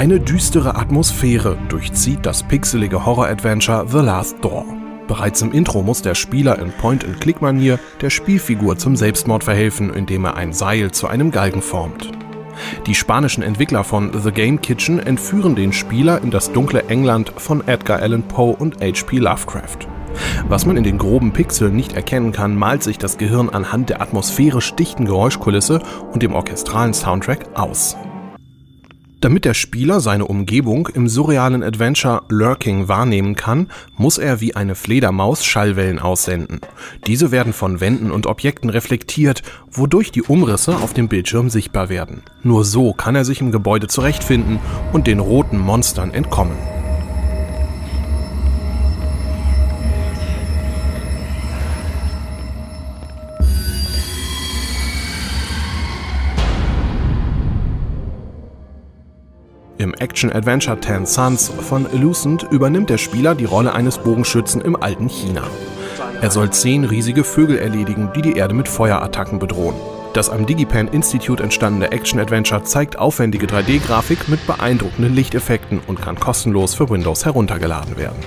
Eine düstere Atmosphäre durchzieht das pixelige Horror-Adventure The Last Door. Bereits im Intro muss der Spieler in Point-and-Click-Manier der Spielfigur zum Selbstmord verhelfen, indem er ein Seil zu einem Galgen formt. Die spanischen Entwickler von The Game Kitchen entführen den Spieler in das dunkle England von Edgar Allan Poe und H.P. Lovecraft. Was man in den groben Pixeln nicht erkennen kann, malt sich das Gehirn anhand der atmosphärisch dichten Geräuschkulisse und dem orchestralen Soundtrack aus. Damit der Spieler seine Umgebung im surrealen Adventure Lurking wahrnehmen kann, muss er wie eine Fledermaus Schallwellen aussenden. Diese werden von Wänden und Objekten reflektiert, wodurch die Umrisse auf dem Bildschirm sichtbar werden. Nur so kann er sich im Gebäude zurechtfinden und den roten Monstern entkommen. Im Action-Adventure Ten Sons von Lucent übernimmt der Spieler die Rolle eines Bogenschützen im alten China. Er soll zehn riesige Vögel erledigen, die die Erde mit Feuerattacken bedrohen. Das am Digipan Institute entstandene Action-Adventure zeigt aufwendige 3D-Grafik mit beeindruckenden Lichteffekten und kann kostenlos für Windows heruntergeladen werden.